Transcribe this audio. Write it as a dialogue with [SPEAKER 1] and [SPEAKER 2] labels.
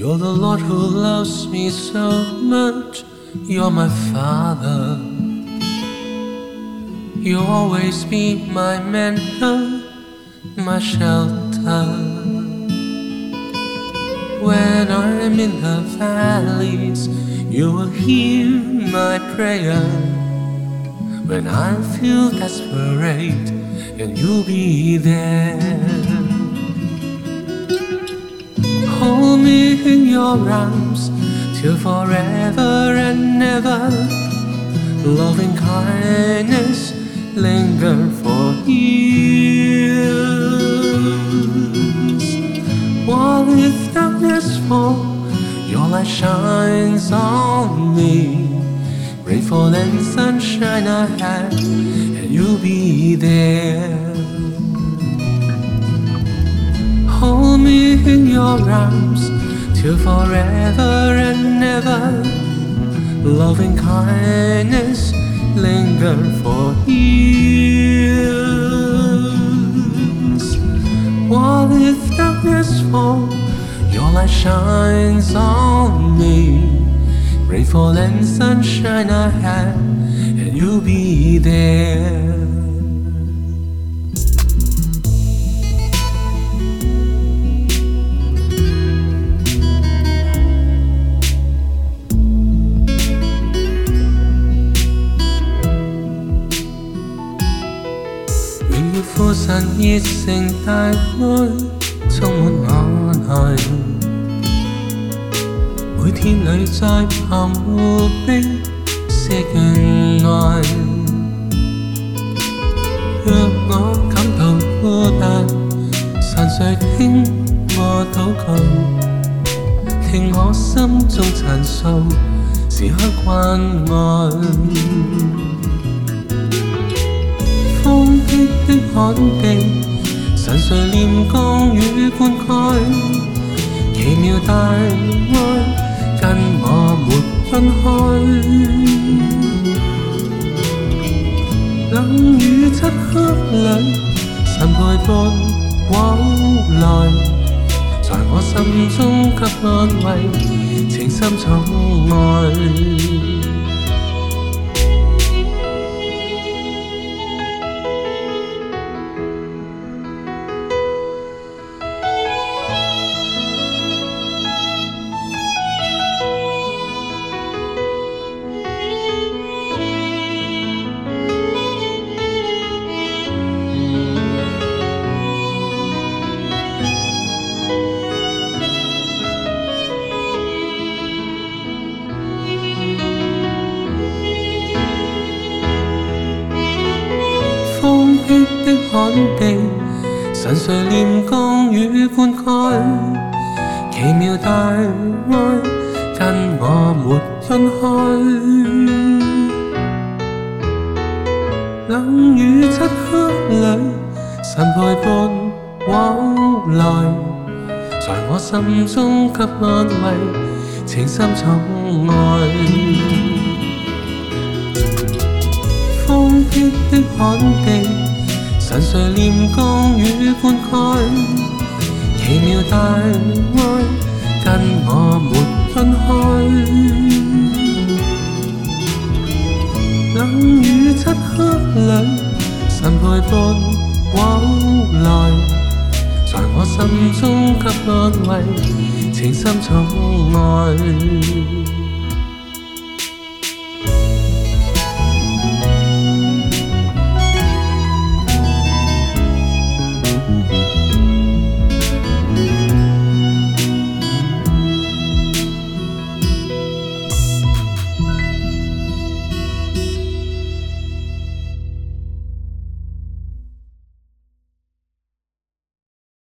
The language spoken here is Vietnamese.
[SPEAKER 1] God who loves me so much. You're my father. You always be my mentor, my shelter. When I'm in the valleys, you will hear my prayer. When I feel desperate, and you'll be there. Me in your arms till forever and ever. Loving kindness linger for years. While if darkness fall, your light shines on me. Rainfall and sunshine I had, and you'll be there. Hold me in your arms till forever and ever. Loving kindness linger for years. While if darkness fall, your light shines on me. Rainfall and sunshine I had, and you'll be there. 热诚大爱，充满我内。每天里在旁护庇，是眷爱。若我感到孤单，神谁听我祷告，听我心中陈诉，时刻关爱。 风激的旱地，神垂念降雨灌溉，奇妙大爱跟我没分开。冷雨漆黑里，神陪伴往来，在我心中给安慰，情深宠爱。 地，神垂念降雨灌溉，奇妙大爱跟我没分开。冷雨漆黑里，神陪伴往来，在我心中给安慰，情深宠爱。风激的旱地， 神垂念降雨灌溉，奇妙大爱跟我没分开。冷雨漆黑里，神陪伴往来，在我心中给安慰，情深宠爱。